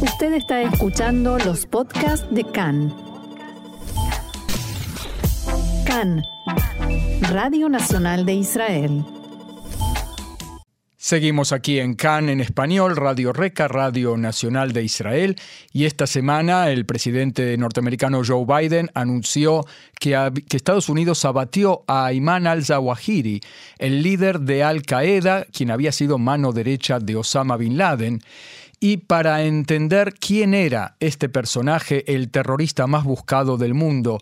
Usted está escuchando los podcasts de CAN. CAN, Radio Nacional de Israel. Seguimos aquí en CAN en español, Radio Reca, Radio Nacional de Israel, y esta semana el presidente norteamericano Joe Biden anunció que, Estados Unidos abatió a Ayman al-Zawahiri, el líder de Al-Qaeda, quien había sido mano derecha de Osama bin Laden. Y para entender quién era este personaje, el terrorista más buscado del mundo,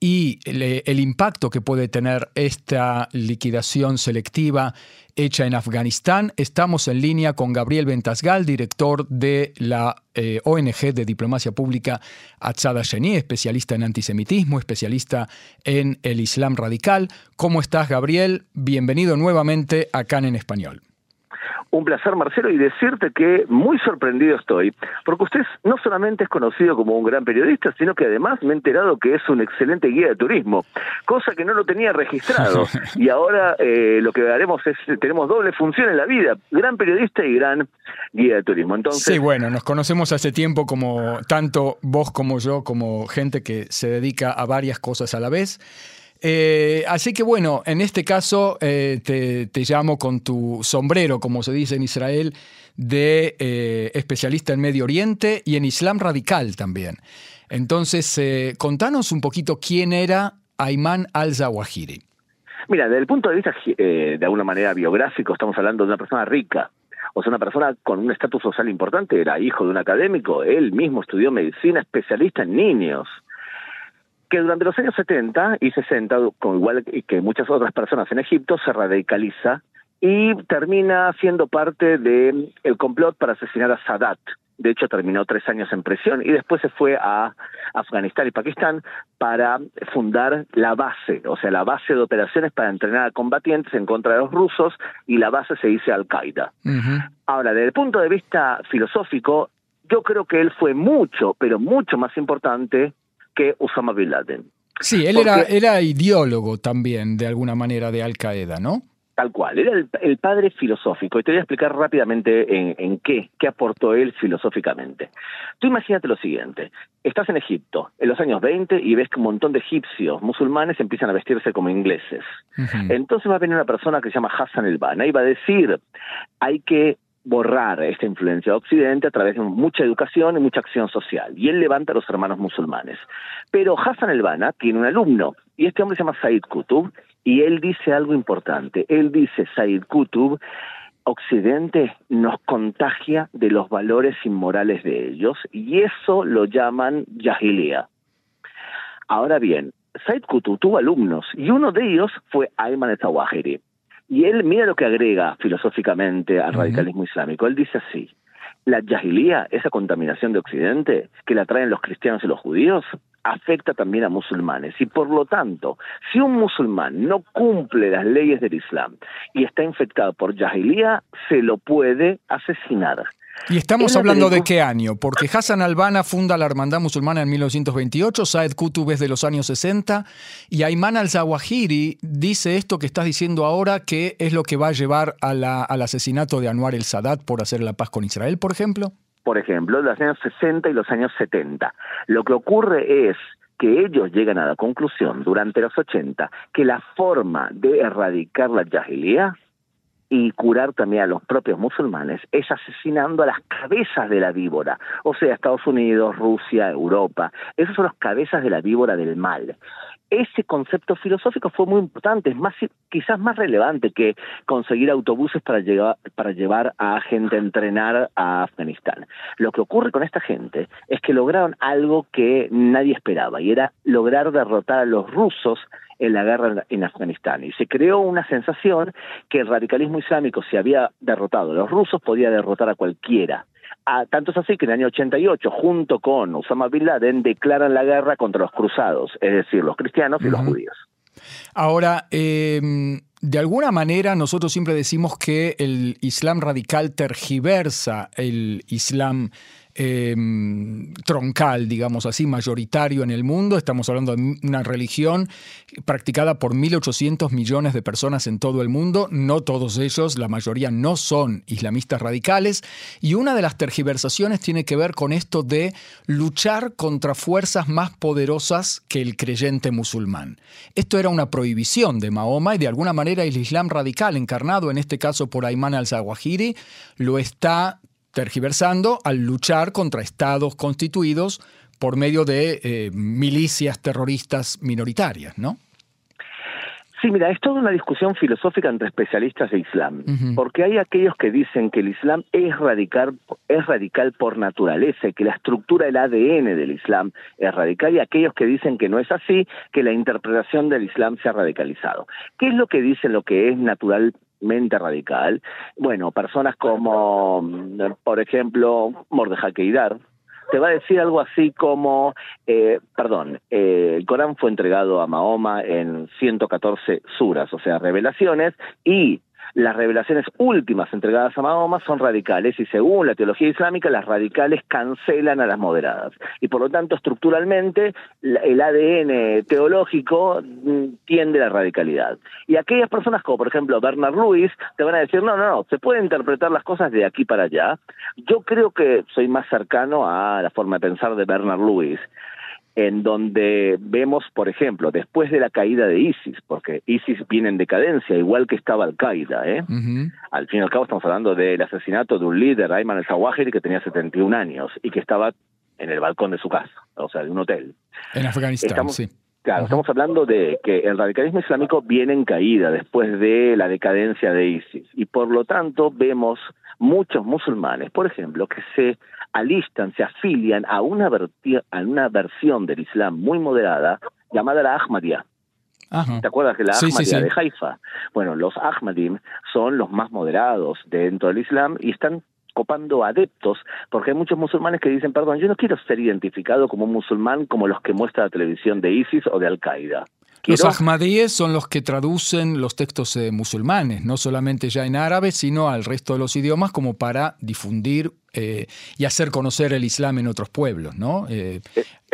y el, impacto que puede tener esta liquidación selectiva hecha en Afganistán. Estamos en línea con Gabriel Ventasgal, director de la eh, ONG de Diplomacia Pública Atzada Sheni, especialista en antisemitismo, especialista en el Islam radical. ¿Cómo estás, Gabriel? Bienvenido nuevamente a CAN en Español. Un placer, Marcelo, y decirte que muy sorprendido estoy, porque usted no solamente es conocido como un gran periodista, sino que además me he enterado que es un excelente guía de turismo, cosa que no lo tenía registrado. y ahora eh, lo que haremos es, tenemos doble función en la vida, gran periodista y gran guía de turismo. Entonces, sí, bueno, nos conocemos hace tiempo como tanto vos como yo, como gente que se dedica a varias cosas a la vez. Eh, así que bueno, en este caso eh, te, llamo con tu sombrero, como se dice en Israel, de eh, especialista en Medio Oriente y en Islam radical también. Entonces, contanos un poquito quién era Ayman al-Zawahiri. Mira, desde el punto de vista de alguna manera biográfico, estamos hablando de una persona rica, o sea, una persona con un estatus social importante, era hijo de un académico, él mismo estudió medicina, especialista en niños que durante los años 70 y 60, como igual que muchas otras personas en Egipto, se radicaliza y termina siendo parte del el complot para asesinar a Sadat. De hecho, terminó tres años en prisión y después se fue a Afganistán y Pakistán para fundar la base, o sea, la base de operaciones para entrenar a combatientes en contra de los rusos y la base se dice Al-Qaeda. Ahora, desde el punto de vista filosófico, yo creo que él fue mucho, pero mucho más importante que Osama Bin Laden. Sí, él era, era ideólogo también, de alguna manera, de Al Qaeda, ¿no? Tal cual, era el, padre filosófico. Y te voy a explicar rápidamente en, en, qué, qué aportó él filosóficamente. Tú imagínate lo siguiente, estás en Egipto en los años 20 y ves que un montón de egipcios musulmanes empiezan a vestirse como ingleses. Entonces va a venir una persona que se llama Hassan el-Banna y va a decir, hay que borrar esta influencia de Occidente a través de mucha educación y mucha acción social. Y él levanta a los hermanos musulmanes. Pero Hassan el-Banna tiene un alumno, y este hombre se llama Said Qutb, y él dice algo importante. Él dice, Said Qutb, Occidente nos contagia de los valores inmorales de ellos, y eso lo llaman Jahiliya. Ahora bien, Said Qutb tuvo alumnos, y uno de ellos fue Ayman el-Zawahiri. Y él, mira lo que agrega filosóficamente al radicalismo islámico. Él dice así, la yahilía, esa contaminación de Occidente que la traen los cristianos y los judíos, afecta también a musulmanes. Y por lo tanto, si un musulmán no cumple las leyes del Islam y está infectado por yahilía, se lo puede asesinar. ¿Y estamos hablando de qué año? Porque Hassan al-Banna funda la Hermandad Musulmana en 1928, Saed Qutb es de los años 60, y Ayman al-Zawahiri dice esto que estás diciendo ahora, que es lo que va a llevar al asesinato de Anwar el-Sadat por hacer la paz con Israel, por ejemplo. Por ejemplo, los años 60 y los años 70. Lo que ocurre es que ellos llegan a la conclusión durante los 80 que la forma de erradicar la jahiliya y curar también a los propios musulmanes es asesinando a las cabezas de la víbora, o sea, Estados Unidos, Rusia, Europa, esos son las cabezas de la víbora del mal. Ese concepto filosófico fue muy importante, es más, quizás más relevante que conseguir autobuses para llevar, para llevar a gente a entrenar a Afganistán. Lo que ocurre con esta gente es que lograron algo que nadie esperaba, y era lograr derrotar a los rusos en la guerra en Afganistán. Y se creó una sensación que el radicalismo islámico, si había derrotado a los rusos, podía derrotar a cualquiera. A, tanto es así que en el año 88, junto con Osama Bin Laden, declaran la guerra contra los cruzados, es decir, los cristianos y los judíos. Ahora, em, de alguna manera nosotros siempre decimos que el Islam radical tergiversa el Islam em, troncal, digamos así, mayoritario en el mundo. Estamos hablando de una religión practicada por 1.800 millones de personas en todo el mundo. No todos ellos, la mayoría no son islamistas radicales. Y una de las tergiversaciones tiene que ver con esto de luchar contra fuerzas más poderosas que el creyente musulmán. Esto era una prohibición de Mahoma y de alguna manera el Islam radical, encarnado en este caso por Ayman al-Zawahiri, lo está tergiversando al luchar contra estados constituidos por medio de eh, milicias terroristas minoritarias, ¿no? Sí, mira, es toda una discusión filosófica entre especialistas de Islam, porque hay aquellos que dicen que el Islam es radical, es radical por naturaleza, y que la estructura del ADN del Islam es radical, y aquellos que dicen que no es así, que la interpretación del Islam se ha radicalizado. ¿Qué es lo que dice lo que es naturalmente radical? Bueno, personas como, por ejemplo, Mordejai Keidar, te va a decir algo así como, eh, perdón, eh, el Corán fue entregado a Mahoma en 114 suras, o sea, revelaciones, y las revelaciones últimas entregadas a Mahoma son radicales y según la teología islámica las radicales cancelan a las moderadas y por lo tanto estructuralmente el ADN teológico mm, tiende a la radicalidad. Y aquellas personas como por ejemplo Bernard Lewis te van a decir no, no, no, se pueden interpretar las cosas de aquí para allá. Yo creo que soy más cercano a la forma de pensar de Bernard Lewis en donde vemos, por ejemplo, después de la caída de ISIS, porque ISIS viene en decadencia, igual que estaba Al-Qaeda, ¿eh? Al fin y al cabo estamos hablando del asesinato de un líder, Ayman al-Zawahiri, que tenía 71 años y que estaba en el balcón de su casa, o sea, de un hotel. En Afganistán, sí. Claro, estamos hablando de que el radicalismo islámico viene en caída después de la decadencia de ISIS y por lo tanto vemos muchos musulmanes, por ejemplo, que se alistan, se afilian a una, a una versión del Islam muy moderada llamada la Ahmadiyya. ¿Te acuerdas que la Ahmadiyya de Haifa? Bueno, los Ahmadim son los más moderados dentro del Islam y están copando adeptos, porque hay muchos musulmanes que dicen, perdón, yo no quiero ser identificado como un musulmán como los que muestra la televisión de ISIS o de Al-Qaeda. Los ahmadíes son los que traducen los textos eh, musulmanes, no solamente ya en árabe, sino al resto de los idiomas como para difundir eh, y hacer conocer el Islam en otros pueblos, ¿no? Eh,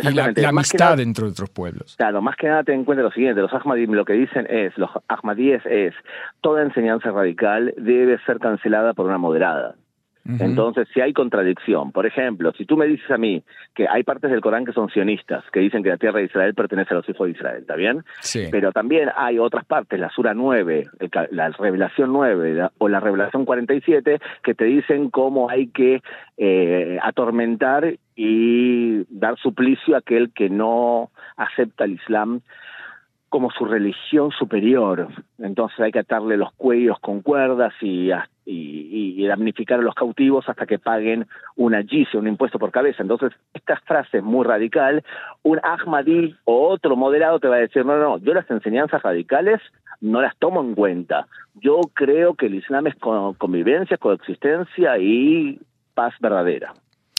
y la, amistad dentro de otros pueblos. Claro, más que nada ten en cuenta lo siguiente, los ahmadíes lo que dicen es, los ahmadíes es, toda enseñanza radical debe ser cancelada por una moderada. Entonces, si hay contradicción, por ejemplo, si tú me dices a mí que hay partes del Corán que son sionistas, que dicen que la tierra de Israel pertenece a los hijos de Israel, ¿está bien? Sí. Pero también hay otras partes, la Sura 9, la Revelación 9 o la Revelación 47, que te dicen cómo hay que eh, atormentar y dar suplicio a aquel que no acepta el Islam como su religión superior. Entonces hay que atarle los cuellos con cuerdas y, damnificar a los cautivos hasta que paguen una gicia, un impuesto por cabeza. Entonces, esta frase es muy radical. Un Ahmadí o otro moderado te va a decir, no, no, yo las enseñanzas radicales no las tomo en cuenta. Yo creo que el Islam es convivencia, coexistencia y paz verdadera.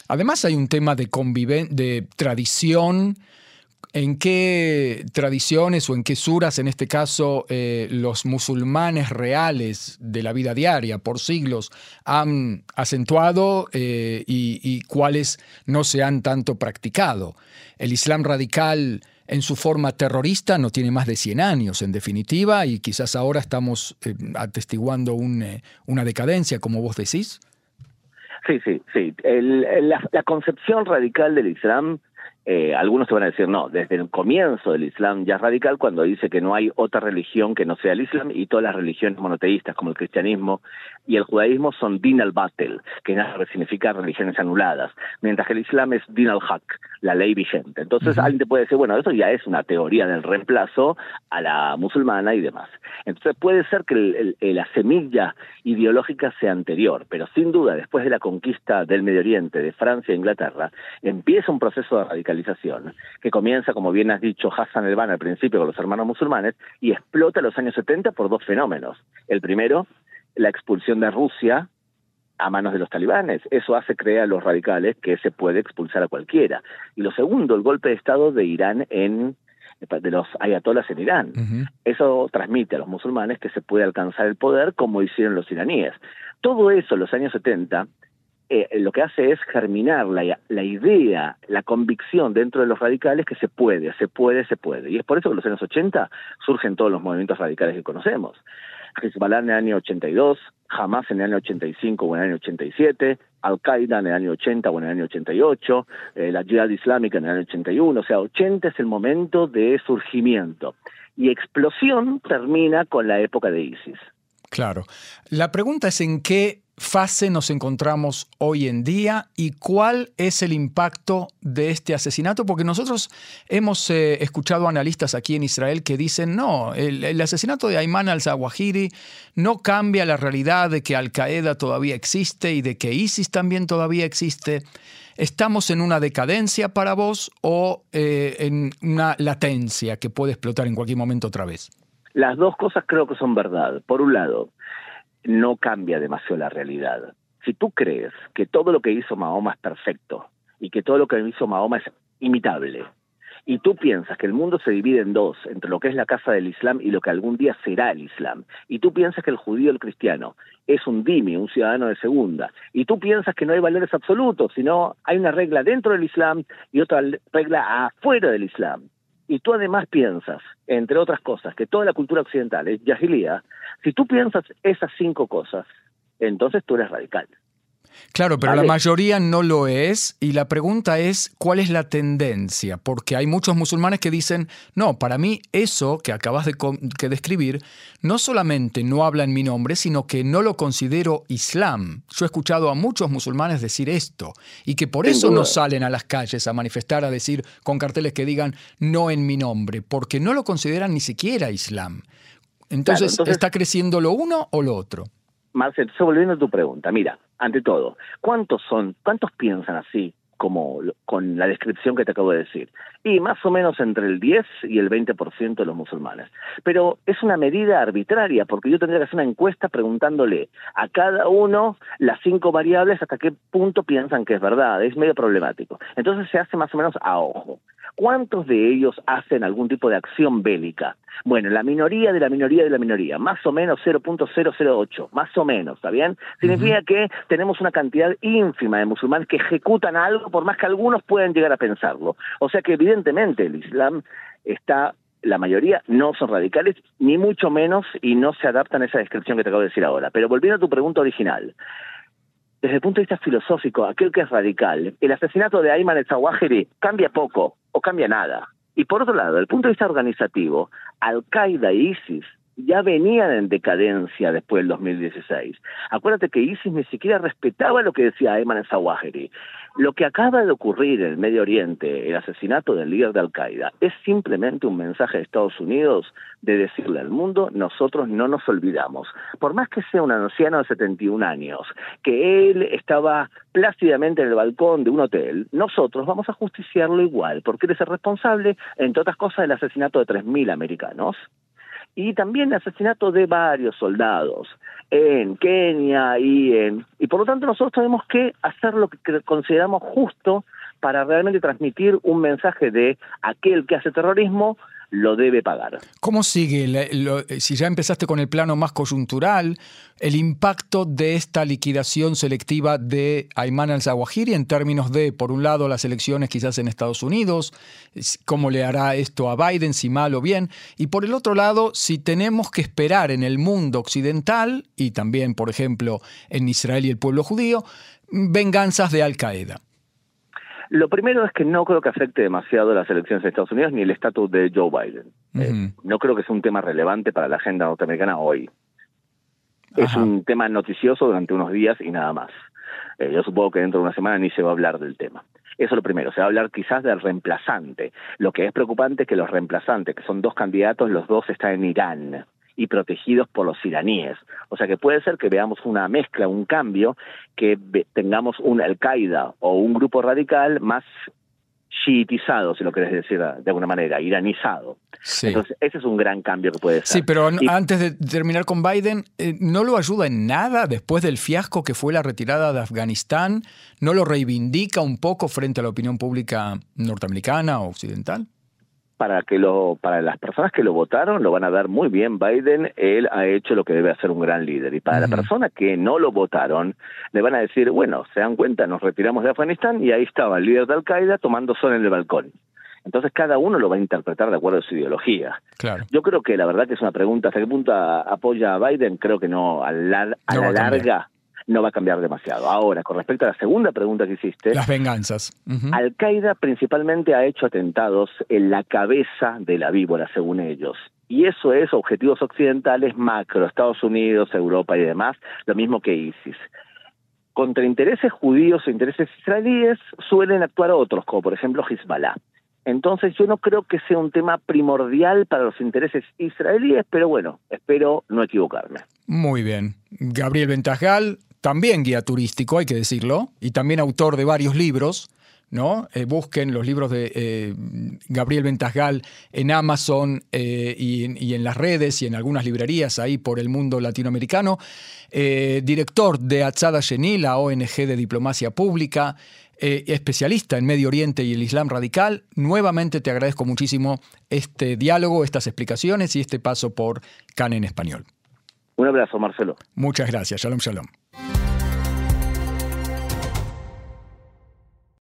Además hay un tema de, de tradición, ¿En qué tradiciones o en qué suras, en este caso, eh, los musulmanes reales de la vida diaria por siglos han acentuado eh, y, cuáles no se han tanto practicado? El Islam radical en su forma terrorista no tiene más de 100 años, en definitiva, y quizás ahora estamos eh, atestiguando una decadencia, como vos decís. Sí, sí, sí. la concepción radical del Islam eh, algunos te van a decir, no, desde el comienzo del Islam ya radical cuando dice que no hay otra religión que no sea el Islam y todas las religiones monoteístas como el cristianismo y el judaísmo son din al-batel, que significa religiones anuladas, mientras que el Islam es din al-haq, la ley vigente. Entonces alguien te puede decir, bueno, eso ya es una teoría del reemplazo a la musulmana y demás. Entonces puede ser que la semilla ideológica sea anterior, pero sin duda después de la conquista del Medio Oriente, de Francia e Inglaterra, empieza un proceso de radicalización que comienza, como bien has dicho, Hassan el al principio con los hermanos musulmanes, y explota en los años 70 por dos fenómenos. El primero, la expulsión de Rusia a manos de los talibanes. Eso hace creer a los radicales que se puede expulsar a cualquiera. Y lo segundo, el golpe de Estado de Irán en de los ayatolas en Irán. Eso transmite a los musulmanes que se puede alcanzar el poder como hicieron los iraníes. Todo eso en los años 70 eh, lo que hace es germinar la, la, idea, la convicción dentro de los radicales que se puede, se puede, se puede. Y es por eso que en los años 80 surgen todos los movimientos radicales que conocemos. Hezbollah en el año 82, Hamas en el año 85 o en el año 87, Al-Qaeda en el año 80 o en el año 88, eh, la Jihad Islámica en el año 81, o sea, 80 es el momento de surgimiento. Y explosión termina con la época de ISIS. Claro. La pregunta es en qué fase nos encontramos hoy en día y cuál es el impacto de este asesinato, porque nosotros hemos eh, escuchado analistas aquí en Israel que dicen, no, el, asesinato de Ayman al-Zawahiri no cambia la realidad de que Al-Qaeda todavía existe y de que ISIS también todavía existe. ¿Estamos en una decadencia para vos o eh, en una latencia que puede explotar en cualquier momento otra vez? Las dos cosas creo que son verdad. Por un lado, no cambia demasiado la realidad. Si tú crees que todo lo que hizo Mahoma es perfecto y que todo lo que hizo Mahoma es imitable, y tú piensas que el mundo se divide en dos, entre lo que es la casa del Islam y lo que algún día será el Islam, y tú piensas que el judío el cristiano es un dimi, un ciudadano de segunda, y tú piensas que no hay valores absolutos, sino hay una regla dentro del Islam y otra regla afuera del Islam, y tú además piensas, entre otras cosas, que toda la cultura occidental es yahilía, si tú piensas esas cinco cosas, entonces tú eres radical. Claro, pero la mayoría no lo es y la pregunta es cuál es la tendencia, porque hay muchos musulmanes que dicen, no, para mí eso que acabas de que describir no solamente no habla en mi nombre, sino que no lo considero Islam. Yo he escuchado a muchos musulmanes decir esto y que por eso no salen a las calles a manifestar, a decir con carteles que digan no en mi nombre, porque no lo consideran ni siquiera Islam. entonces ¿está creciendo lo uno o lo otro? Marcel, volviendo a tu pregunta, mira, ante todo, ¿cuántos son, cuántos piensan así como con la descripción que te acabo de decir? Y más o menos entre el 10 y el 20% de los musulmanes. Pero es una medida arbitraria, porque yo tendría que hacer una encuesta preguntándole a cada uno las cinco variables hasta qué punto piensan que es verdad. Es medio problemático. Entonces se hace más o menos a ojo. ¿Cuántos de ellos hacen algún tipo de acción bélica? Bueno, la minoría de la minoría de la minoría, más o menos 0.008, más o menos, ¿está bien? Significa que tenemos una cantidad ínfima de musulmanes que ejecutan algo, por más que algunos puedan llegar a pensarlo. O sea que evidentemente el Islam está la mayoría no son radicales, ni mucho menos, y no se adaptan a esa descripción que te acabo de decir ahora. Pero volviendo a tu pregunta original, desde el punto de vista filosófico, aquel que es radical, el asesinato de Ayman el-Zawahiri cambia poco o cambia nada. Y por otro lado, desde el punto de vista organizativo, Al-Qaeda e ISIS ya venían en decadencia después del 2016. Acuérdate que ISIS ni siquiera respetaba lo que decía Ayman al-Zawahiri. Lo que acaba de ocurrir en el Medio Oriente, el asesinato del líder de Al-Qaeda, es simplemente un mensaje de Estados Unidos de decirle al mundo, nosotros no nos olvidamos. Por más que sea un anciano de 71 años, que él estaba plácidamente en el balcón de un hotel, nosotros vamos a justiciarlo igual, porque es el responsable, entre otras cosas, del asesinato de 3.000 americanos y también el asesinato de varios soldados en Kenia y en y por lo tanto nosotros tenemos que hacer lo que consideramos justo para realmente transmitir un mensaje de aquel que hace terrorismo lo debe pagar. ¿Cómo sigue, si ya empezaste con el plano más coyuntural, el impacto de esta liquidación selectiva de Ayman al-Zawahiri en términos de, por un lado, las elecciones quizás en Estados Unidos, cómo le hará esto a Biden, si mal o bien, y por el otro lado, si tenemos que esperar en el mundo occidental y también, por ejemplo, en Israel y el pueblo judío, venganzas de Al-Qaeda. Lo primero es que no creo que afecte demasiado las elecciones de Estados Unidos ni el estatus de Joe Biden. Eh, no creo que sea un tema relevante para la agenda norteamericana hoy. Es un tema noticioso durante unos días y nada más. Eh, yo supongo que dentro de una semana ni se va a hablar del tema. Eso es lo primero, se va a hablar quizás del reemplazante. Lo que es preocupante es que los reemplazantes, que son dos candidatos, los dos están en Irán y protegidos por los iraníes. O sea que puede ser que veamos una mezcla, un cambio, que tengamos un Al-Qaeda o un grupo radical más chiitizado, si lo querés decir de alguna manera, iranizado. Entonces, ese es un gran cambio que puede ser. Sí, pero antes de terminar con Biden, eh, ¿no lo ayuda en nada después del fiasco que fue la retirada de Afganistán? ¿No lo reivindica un poco frente a la opinión pública norteamericana o occidental? Para que lo para las personas que lo votaron lo van a ver muy bien Biden él ha hecho lo que debe hacer un gran líder y para la persona que no lo votaron le van a decir bueno se dan cuenta nos retiramos de Afganistán y ahí estaba el líder de Al Qaeda tomando sol en el balcón entonces cada uno lo va a interpretar de acuerdo a su ideología. Claro. Yo creo que la verdad que es una pregunta, ¿hasta qué punto apoya a Biden? Creo que no, a la, a la larga no va a cambiar demasiado. Ahora, con respecto a la segunda pregunta que hiciste. Las venganzas. Al-Qaeda principalmente ha hecho atentados en la cabeza de la víbora, según ellos. Y eso es objetivos occidentales macro, Estados Unidos, Europa y demás, lo mismo que ISIS. Contra intereses judíos o intereses israelíes suelen actuar otros, como por ejemplo Hezbollah. Entonces yo no creo que sea un tema primordial para los intereses israelíes, pero bueno, espero no equivocarme. Muy bien. Gabriel Ventajal, también guía turístico, hay que decirlo, y también autor de varios libros. ¿no? Eh, busquen los libros de eh, Gabriel Ventajal en Amazon eh, y, en las redes y en algunas librerías ahí por el mundo latinoamericano. director de Atzada Geni, la ONG de diplomacia pública. Especialista en Medio Oriente y el Islam radical, nuevamente te agradezco muchísimo este diálogo, estas explicaciones y este paso por CAN en español. Un abrazo, Marcelo. Muchas gracias. Shalom, shalom.